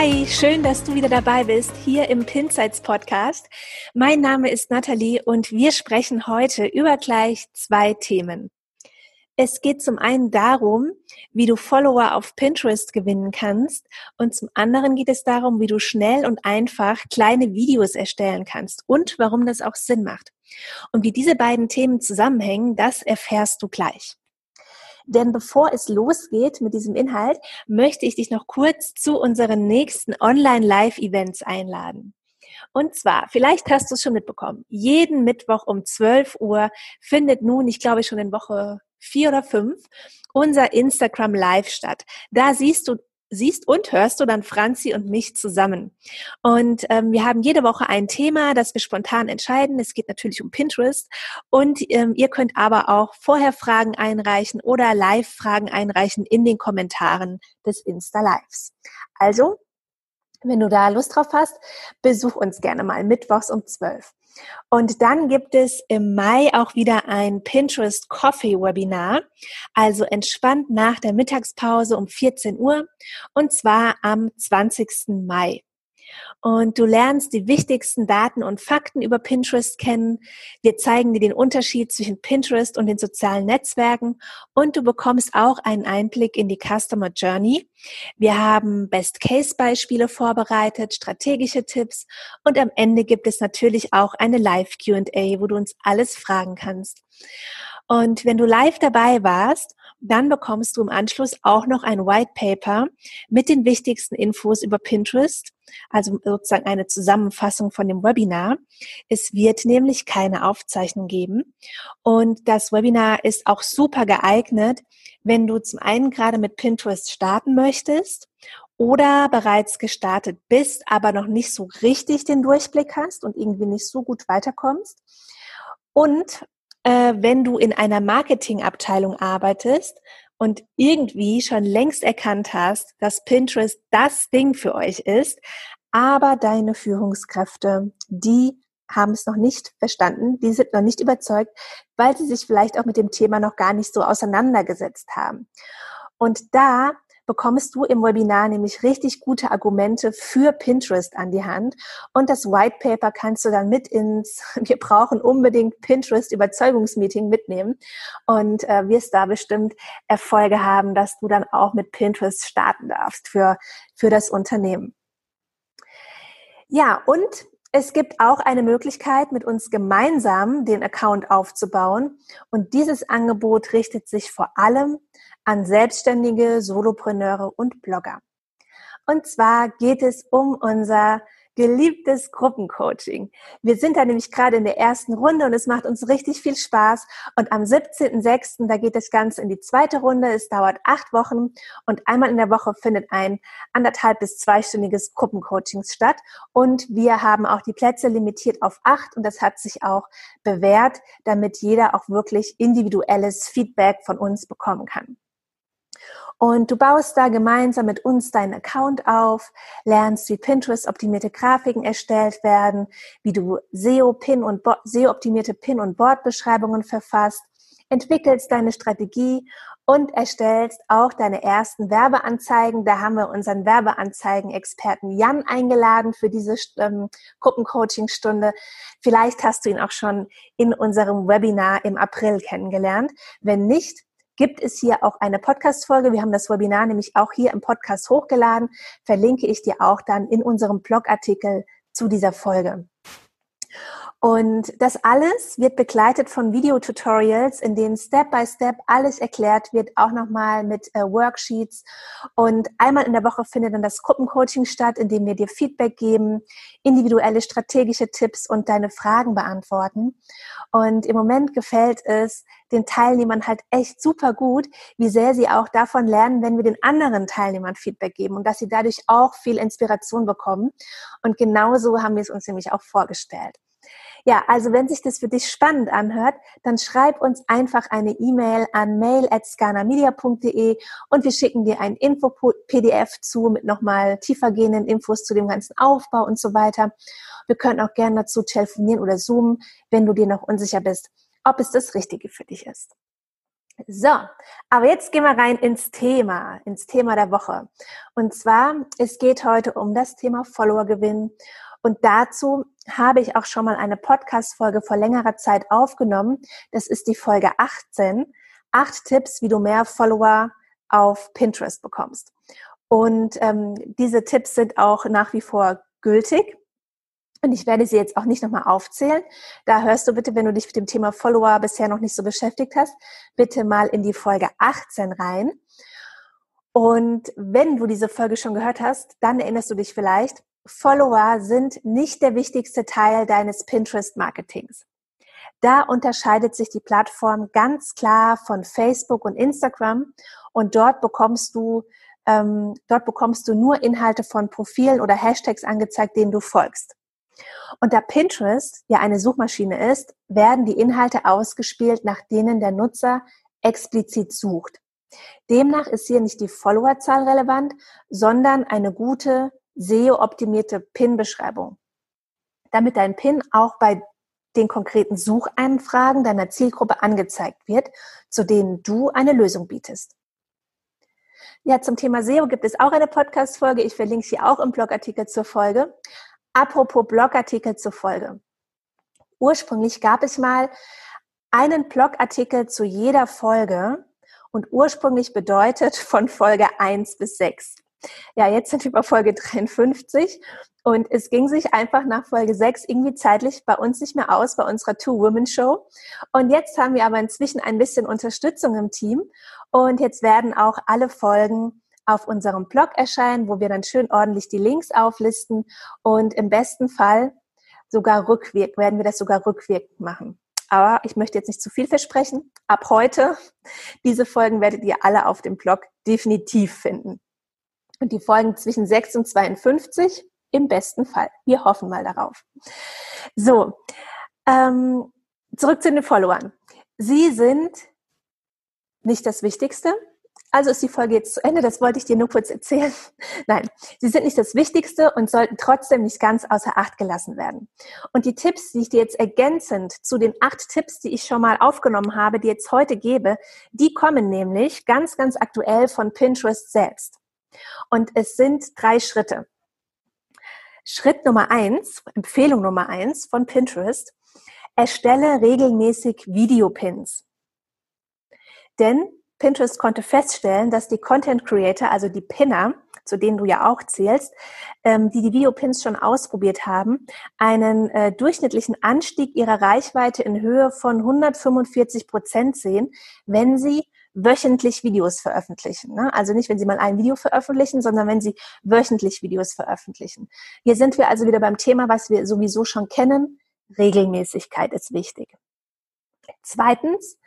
Hi, schön, dass du wieder dabei bist hier im Pinsights Podcast. Mein Name ist Nathalie und wir sprechen heute über gleich zwei Themen. Es geht zum einen darum, wie du Follower auf Pinterest gewinnen kannst und zum anderen geht es darum, wie du schnell und einfach kleine Videos erstellen kannst und warum das auch Sinn macht. Und wie diese beiden Themen zusammenhängen, das erfährst du gleich. Denn bevor es losgeht mit diesem Inhalt, möchte ich dich noch kurz zu unseren nächsten Online-Live-Events einladen. Und zwar, vielleicht hast du es schon mitbekommen, jeden Mittwoch um 12 Uhr findet nun, ich glaube schon in Woche vier oder fünf, unser Instagram Live statt. Da siehst du siehst und hörst du dann Franzi und mich zusammen. Und ähm, wir haben jede Woche ein Thema, das wir spontan entscheiden. Es geht natürlich um Pinterest. Und ähm, ihr könnt aber auch vorher Fragen einreichen oder Live-Fragen einreichen in den Kommentaren des Insta-Lives. Also, wenn du da Lust drauf hast, besuch uns gerne mal mittwochs um 12. Und dann gibt es im Mai auch wieder ein Pinterest Coffee Webinar, also entspannt nach der Mittagspause um 14 Uhr und zwar am 20. Mai und du lernst die wichtigsten Daten und Fakten über Pinterest kennen. Wir zeigen dir den Unterschied zwischen Pinterest und den sozialen Netzwerken und du bekommst auch einen Einblick in die Customer Journey. Wir haben Best-Case-Beispiele vorbereitet, strategische Tipps und am Ende gibt es natürlich auch eine Live-Q&A, wo du uns alles fragen kannst. Und wenn du live dabei warst dann bekommst du im Anschluss auch noch ein White Paper mit den wichtigsten Infos über Pinterest, also sozusagen eine Zusammenfassung von dem Webinar. Es wird nämlich keine Aufzeichnung geben. Und das Webinar ist auch super geeignet, wenn du zum einen gerade mit Pinterest starten möchtest oder bereits gestartet bist, aber noch nicht so richtig den Durchblick hast und irgendwie nicht so gut weiterkommst. Und äh, wenn du in einer Marketingabteilung arbeitest und irgendwie schon längst erkannt hast, dass Pinterest das Ding für euch ist, aber deine Führungskräfte, die haben es noch nicht verstanden, die sind noch nicht überzeugt, weil sie sich vielleicht auch mit dem Thema noch gar nicht so auseinandergesetzt haben. Und da bekommst du im Webinar nämlich richtig gute Argumente für Pinterest an die Hand. Und das White Paper kannst du dann mit ins, wir brauchen unbedingt Pinterest Überzeugungsmeeting mitnehmen und äh, wirst da bestimmt Erfolge haben, dass du dann auch mit Pinterest starten darfst für, für das Unternehmen. Ja, und es gibt auch eine Möglichkeit, mit uns gemeinsam den Account aufzubauen. Und dieses Angebot richtet sich vor allem an Selbstständige, Solopreneure und Blogger. Und zwar geht es um unser geliebtes Gruppencoaching. Wir sind da nämlich gerade in der ersten Runde und es macht uns richtig viel Spaß. Und am 17.06. da geht das Ganze in die zweite Runde. Es dauert acht Wochen und einmal in der Woche findet ein anderthalb bis zweistündiges Gruppencoaching statt. Und wir haben auch die Plätze limitiert auf acht und das hat sich auch bewährt, damit jeder auch wirklich individuelles Feedback von uns bekommen kann. Und du baust da gemeinsam mit uns deinen Account auf, lernst, wie Pinterest-optimierte Grafiken erstellt werden, wie du SEO-Pin und SEO-optimierte Pin- und Bordbeschreibungen verfasst, entwickelst deine Strategie und erstellst auch deine ersten Werbeanzeigen. Da haben wir unseren Werbeanzeigen-Experten Jan eingeladen für diese ähm, Gruppencoaching-Stunde. Vielleicht hast du ihn auch schon in unserem Webinar im April kennengelernt. Wenn nicht, gibt es hier auch eine Podcast-Folge. Wir haben das Webinar nämlich auch hier im Podcast hochgeladen. Verlinke ich dir auch dann in unserem Blogartikel zu dieser Folge. Und das alles wird begleitet von Videotutorials, in denen Step by Step alles erklärt wird, auch nochmal mit äh, Worksheets. Und einmal in der Woche findet dann das Gruppencoaching statt, in dem wir dir Feedback geben, individuelle strategische Tipps und deine Fragen beantworten. Und im Moment gefällt es den Teilnehmern halt echt super gut, wie sehr sie auch davon lernen, wenn wir den anderen Teilnehmern Feedback geben und dass sie dadurch auch viel Inspiration bekommen. Und genauso haben wir es uns nämlich auch vorgestellt. Ja, also wenn sich das für dich spannend anhört, dann schreib uns einfach eine E-Mail an mail@scanamedia.de und wir schicken dir ein Info-PDF zu mit nochmal tiefergehenden Infos zu dem ganzen Aufbau und so weiter. Wir können auch gerne dazu telefonieren oder zoomen, wenn du dir noch unsicher bist, ob es das Richtige für dich ist. So, aber jetzt gehen wir rein ins Thema, ins Thema der Woche. Und zwar, es geht heute um das Thema Followergewinn. Und dazu habe ich auch schon mal eine Podcast-Folge vor längerer Zeit aufgenommen. Das ist die Folge 18. Acht Tipps, wie du mehr Follower auf Pinterest bekommst. Und ähm, diese Tipps sind auch nach wie vor gültig. Und ich werde sie jetzt auch nicht nochmal aufzählen. Da hörst du bitte, wenn du dich mit dem Thema Follower bisher noch nicht so beschäftigt hast, bitte mal in die Folge 18 rein. Und wenn du diese Folge schon gehört hast, dann erinnerst du dich vielleicht, Follower sind nicht der wichtigste Teil deines Pinterest-Marketings. Da unterscheidet sich die Plattform ganz klar von Facebook und Instagram und dort bekommst du ähm, dort bekommst du nur Inhalte von Profilen oder Hashtags angezeigt, denen du folgst. Und da Pinterest ja eine Suchmaschine ist, werden die Inhalte ausgespielt, nach denen der Nutzer explizit sucht. Demnach ist hier nicht die Followerzahl relevant, sondern eine gute SEO-optimierte PIN-Beschreibung. Damit dein PIN auch bei den konkreten Suchanfragen deiner Zielgruppe angezeigt wird, zu denen du eine Lösung bietest. Ja, zum Thema SEO gibt es auch eine Podcast-Folge. Ich verlinke sie auch im Blogartikel zur Folge. Apropos Blogartikel zur Folge. Ursprünglich gab es mal einen Blogartikel zu jeder Folge und ursprünglich bedeutet von Folge 1 bis 6. Ja, jetzt sind wir bei Folge 53 und es ging sich einfach nach Folge 6 irgendwie zeitlich bei uns nicht mehr aus, bei unserer Two-Women-Show. Und jetzt haben wir aber inzwischen ein bisschen Unterstützung im Team und jetzt werden auch alle Folgen auf unserem Blog erscheinen, wo wir dann schön ordentlich die Links auflisten und im besten Fall sogar rückwirkend, werden wir das sogar rückwirkend machen. Aber ich möchte jetzt nicht zu viel versprechen. Ab heute, diese Folgen werdet ihr alle auf dem Blog definitiv finden. Und die Folgen zwischen 6 und 52 im besten Fall. Wir hoffen mal darauf. So, ähm, zurück zu den Followern. Sie sind nicht das Wichtigste. Also ist die Folge jetzt zu Ende, das wollte ich dir nur kurz erzählen. Nein, sie sind nicht das Wichtigste und sollten trotzdem nicht ganz außer Acht gelassen werden. Und die Tipps, die ich dir jetzt ergänzend zu den acht Tipps, die ich schon mal aufgenommen habe, die jetzt heute gebe, die kommen nämlich ganz, ganz aktuell von Pinterest selbst. Und es sind drei Schritte. Schritt Nummer eins, Empfehlung Nummer eins von Pinterest, erstelle regelmäßig Videopins. Denn Pinterest konnte feststellen, dass die Content Creator, also die Pinner, zu denen du ja auch zählst, ähm, die die Videopins schon ausprobiert haben, einen äh, durchschnittlichen Anstieg ihrer Reichweite in Höhe von 145 Prozent sehen, wenn sie wöchentlich Videos veröffentlichen. Ne? Also nicht, wenn Sie mal ein Video veröffentlichen, sondern wenn Sie wöchentlich Videos veröffentlichen. Hier sind wir also wieder beim Thema, was wir sowieso schon kennen. Regelmäßigkeit ist wichtig. Zweitens,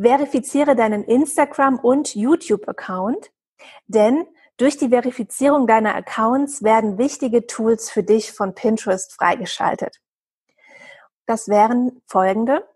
verifiziere deinen Instagram- und YouTube-Account, denn durch die Verifizierung deiner Accounts werden wichtige Tools für dich von Pinterest freigeschaltet. Das wären folgende.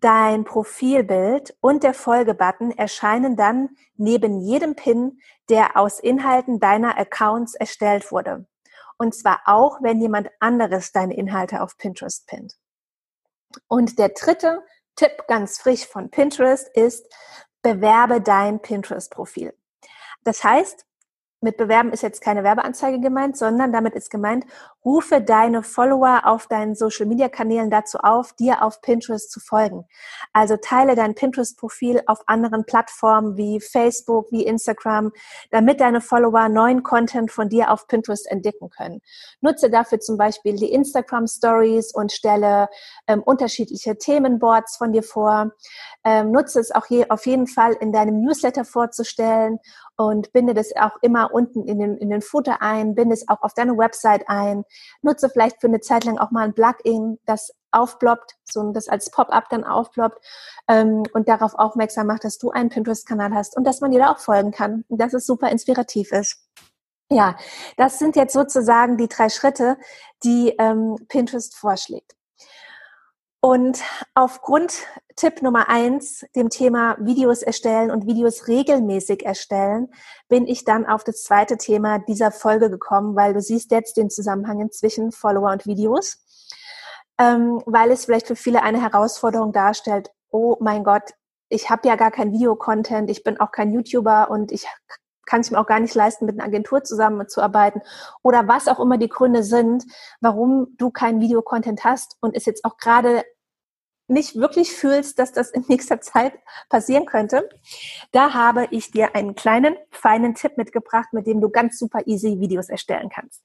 Dein Profilbild und der Folgebutton erscheinen dann neben jedem Pin, der aus Inhalten deiner Accounts erstellt wurde. Und zwar auch, wenn jemand anderes deine Inhalte auf Pinterest pinnt. Und der dritte Tipp ganz frisch von Pinterest ist, bewerbe dein Pinterest-Profil. Das heißt, mit bewerben ist jetzt keine Werbeanzeige gemeint, sondern damit ist gemeint, rufe deine Follower auf deinen Social Media Kanälen dazu auf, dir auf Pinterest zu folgen. Also teile dein Pinterest Profil auf anderen Plattformen wie Facebook, wie Instagram, damit deine Follower neuen Content von dir auf Pinterest entdecken können. Nutze dafür zum Beispiel die Instagram Stories und stelle ähm, unterschiedliche Themenboards von dir vor. Ähm, nutze es auch hier auf jeden Fall in deinem Newsletter vorzustellen und binde das auch immer unten in den, in den Footer ein, binde es auch auf deine Website ein Nutze vielleicht für eine Zeit lang auch mal ein Plugin, das aufploppt, so das als Pop-up dann aufploppt ähm, und darauf aufmerksam macht, dass du einen Pinterest-Kanal hast und dass man dir da auch folgen kann und dass es super inspirativ ist. Ja, das sind jetzt sozusagen die drei Schritte, die ähm, Pinterest vorschlägt. Und aufgrund Tipp Nummer eins, dem Thema Videos erstellen und Videos regelmäßig erstellen, bin ich dann auf das zweite Thema dieser Folge gekommen, weil du siehst jetzt den Zusammenhang zwischen Follower und Videos, ähm, weil es vielleicht für viele eine Herausforderung darstellt. Oh mein Gott, ich habe ja gar kein Videocontent, ich bin auch kein YouTuber und ich kann es mir auch gar nicht leisten, mit einer Agentur zusammenzuarbeiten oder was auch immer die Gründe sind, warum du keinen Videocontent hast und es jetzt auch gerade nicht wirklich fühlst, dass das in nächster Zeit passieren könnte, da habe ich dir einen kleinen, feinen Tipp mitgebracht, mit dem du ganz super easy Videos erstellen kannst.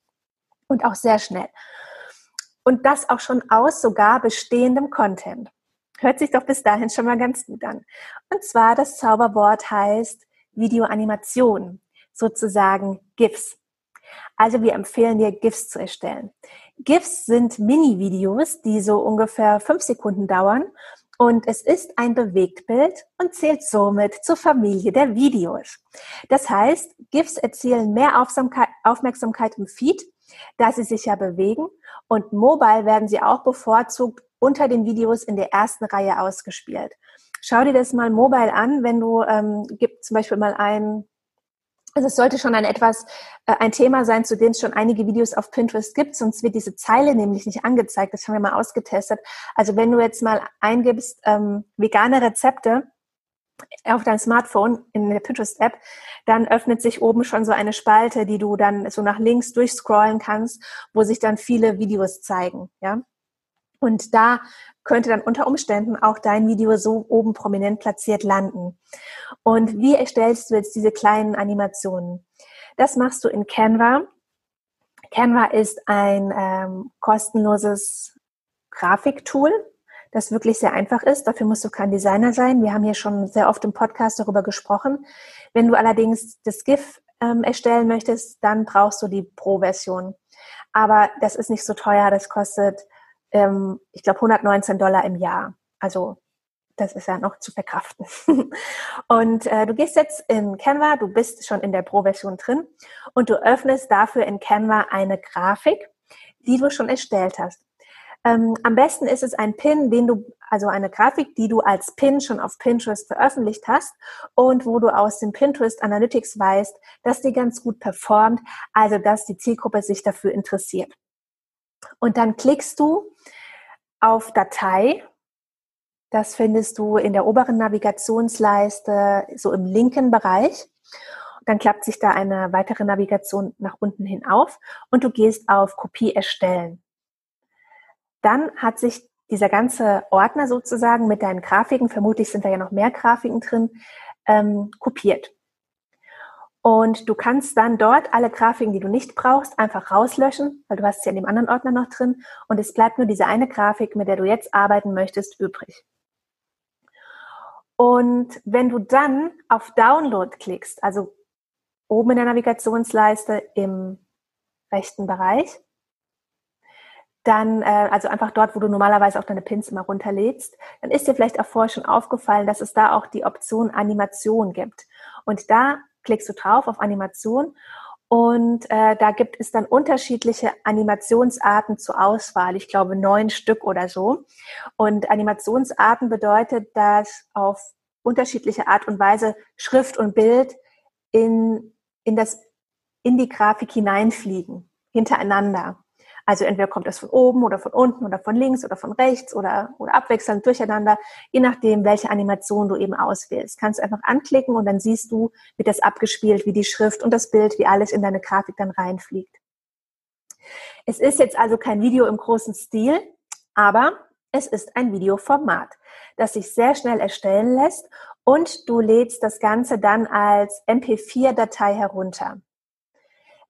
Und auch sehr schnell. Und das auch schon aus sogar bestehendem Content. Hört sich doch bis dahin schon mal ganz gut an. Und zwar das Zauberwort heißt Videoanimation, sozusagen GIFs. Also wir empfehlen dir, GIFs zu erstellen. GIFs sind Mini-Videos, die so ungefähr fünf Sekunden dauern und es ist ein Bewegtbild und zählt somit zur Familie der Videos. Das heißt, GIFs erzielen mehr Aufmerksamkeit im Feed, da sie sich ja bewegen und mobile werden sie auch bevorzugt unter den Videos in der ersten Reihe ausgespielt. Schau dir das mal mobile an, wenn du, ähm, gib zum Beispiel mal ein, also es sollte schon ein etwas, äh, ein Thema sein, zu dem es schon einige Videos auf Pinterest gibt, sonst wird diese Zeile nämlich nicht angezeigt. Das haben wir mal ausgetestet. Also wenn du jetzt mal eingibst, ähm, vegane Rezepte, auf dein Smartphone in der Pinterest-App, dann öffnet sich oben schon so eine Spalte, die du dann so nach links durchscrollen kannst, wo sich dann viele Videos zeigen, ja. Und da könnte dann unter Umständen auch dein Video so oben prominent platziert landen. Und wie erstellst du jetzt diese kleinen Animationen? Das machst du in Canva. Canva ist ein ähm, kostenloses Grafiktool, das wirklich sehr einfach ist. Dafür musst du kein Designer sein. Wir haben hier schon sehr oft im Podcast darüber gesprochen. Wenn du allerdings das GIF ähm, erstellen möchtest, dann brauchst du die Pro-Version. Aber das ist nicht so teuer. Das kostet ähm, ich glaube, 119 Dollar im Jahr. Also das ist ja noch zu verkraften. und äh, du gehst jetzt in Canva, du bist schon in der Pro-Version drin und du öffnest dafür in Canva eine Grafik, die du schon erstellt hast. Ähm, am besten ist es ein Pin, den du, also eine Grafik, die du als Pin schon auf Pinterest veröffentlicht hast und wo du aus dem Pinterest Analytics weißt, dass die ganz gut performt, also dass die Zielgruppe sich dafür interessiert. Und dann klickst du auf Datei. Das findest du in der oberen Navigationsleiste, so im linken Bereich. Dann klappt sich da eine weitere Navigation nach unten hin auf und du gehst auf Kopie erstellen. Dann hat sich dieser ganze Ordner sozusagen mit deinen Grafiken, vermutlich sind da ja noch mehr Grafiken drin, ähm, kopiert. Und du kannst dann dort alle Grafiken, die du nicht brauchst, einfach rauslöschen, weil du hast sie in dem anderen Ordner noch drin. Und es bleibt nur diese eine Grafik, mit der du jetzt arbeiten möchtest, übrig. Und wenn du dann auf Download klickst, also oben in der Navigationsleiste im rechten Bereich, dann, äh, also einfach dort, wo du normalerweise auch deine Pins immer runterlädst, dann ist dir vielleicht auch vorher schon aufgefallen, dass es da auch die Option Animation gibt. Und da klickst du drauf auf Animation und äh, da gibt es dann unterschiedliche Animationsarten zur Auswahl. Ich glaube neun Stück oder so. Und Animationsarten bedeutet, dass auf unterschiedliche Art und Weise Schrift und Bild in, in, das, in die Grafik hineinfliegen, hintereinander. Also entweder kommt das von oben oder von unten oder von links oder von rechts oder, oder abwechselnd durcheinander, je nachdem, welche Animation du eben auswählst. Kannst du einfach anklicken und dann siehst du, wird das abgespielt, wie die Schrift und das Bild, wie alles in deine Grafik dann reinfliegt. Es ist jetzt also kein Video im großen Stil, aber es ist ein Videoformat, das sich sehr schnell erstellen lässt und du lädst das Ganze dann als MP4-Datei herunter.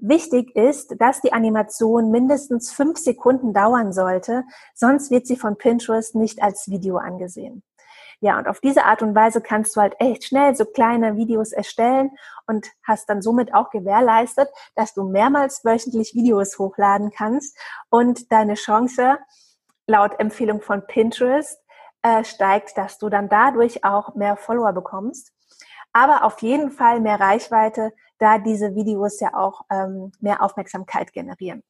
Wichtig ist, dass die Animation mindestens fünf Sekunden dauern sollte, sonst wird sie von Pinterest nicht als Video angesehen. Ja, und auf diese Art und Weise kannst du halt echt schnell so kleine Videos erstellen und hast dann somit auch gewährleistet, dass du mehrmals wöchentlich Videos hochladen kannst und deine Chance laut Empfehlung von Pinterest äh, steigt, dass du dann dadurch auch mehr Follower bekommst aber auf jeden Fall mehr Reichweite, da diese Videos ja auch ähm, mehr Aufmerksamkeit generieren.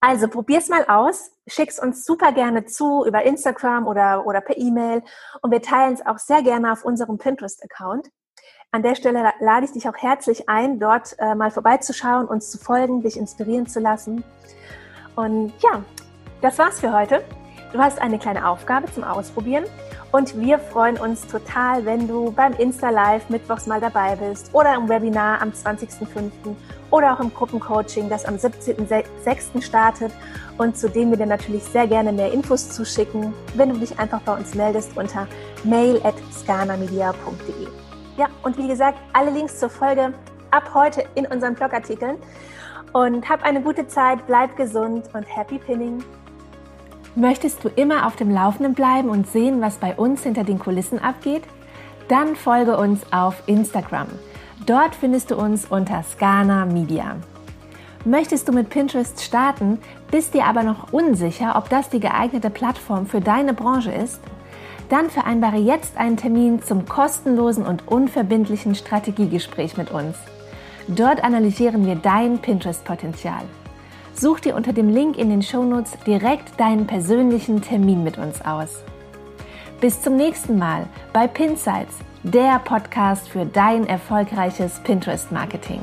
Also probier's mal aus, schick's uns super gerne zu über Instagram oder, oder per E-Mail und wir teilen es auch sehr gerne auf unserem Pinterest-Account. An der Stelle lade ich dich auch herzlich ein, dort äh, mal vorbeizuschauen, uns zu folgen, dich inspirieren zu lassen. Und ja, das war's für heute. Du hast eine kleine Aufgabe zum Ausprobieren und wir freuen uns total, wenn du beim Insta Live mittwochs mal dabei bist oder im Webinar am 20.05. oder auch im Gruppencoaching, das am 17.06. startet und zu dem wir dir natürlich sehr gerne mehr Infos zuschicken, wenn du dich einfach bei uns meldest unter mail at scanamedia.de. Ja, und wie gesagt, alle Links zur Folge ab heute in unseren Blogartikeln. Und hab eine gute Zeit, bleib gesund und happy pinning. Möchtest du immer auf dem Laufenden bleiben und sehen, was bei uns hinter den Kulissen abgeht? Dann folge uns auf Instagram. Dort findest du uns unter Scana Media. Möchtest du mit Pinterest starten, bist dir aber noch unsicher, ob das die geeignete Plattform für deine Branche ist? Dann vereinbare jetzt einen Termin zum kostenlosen und unverbindlichen Strategiegespräch mit uns. Dort analysieren wir dein Pinterest-Potenzial. Such dir unter dem Link in den Shownotes direkt deinen persönlichen Termin mit uns aus. Bis zum nächsten Mal bei Pinsights, der Podcast für dein erfolgreiches Pinterest-Marketing.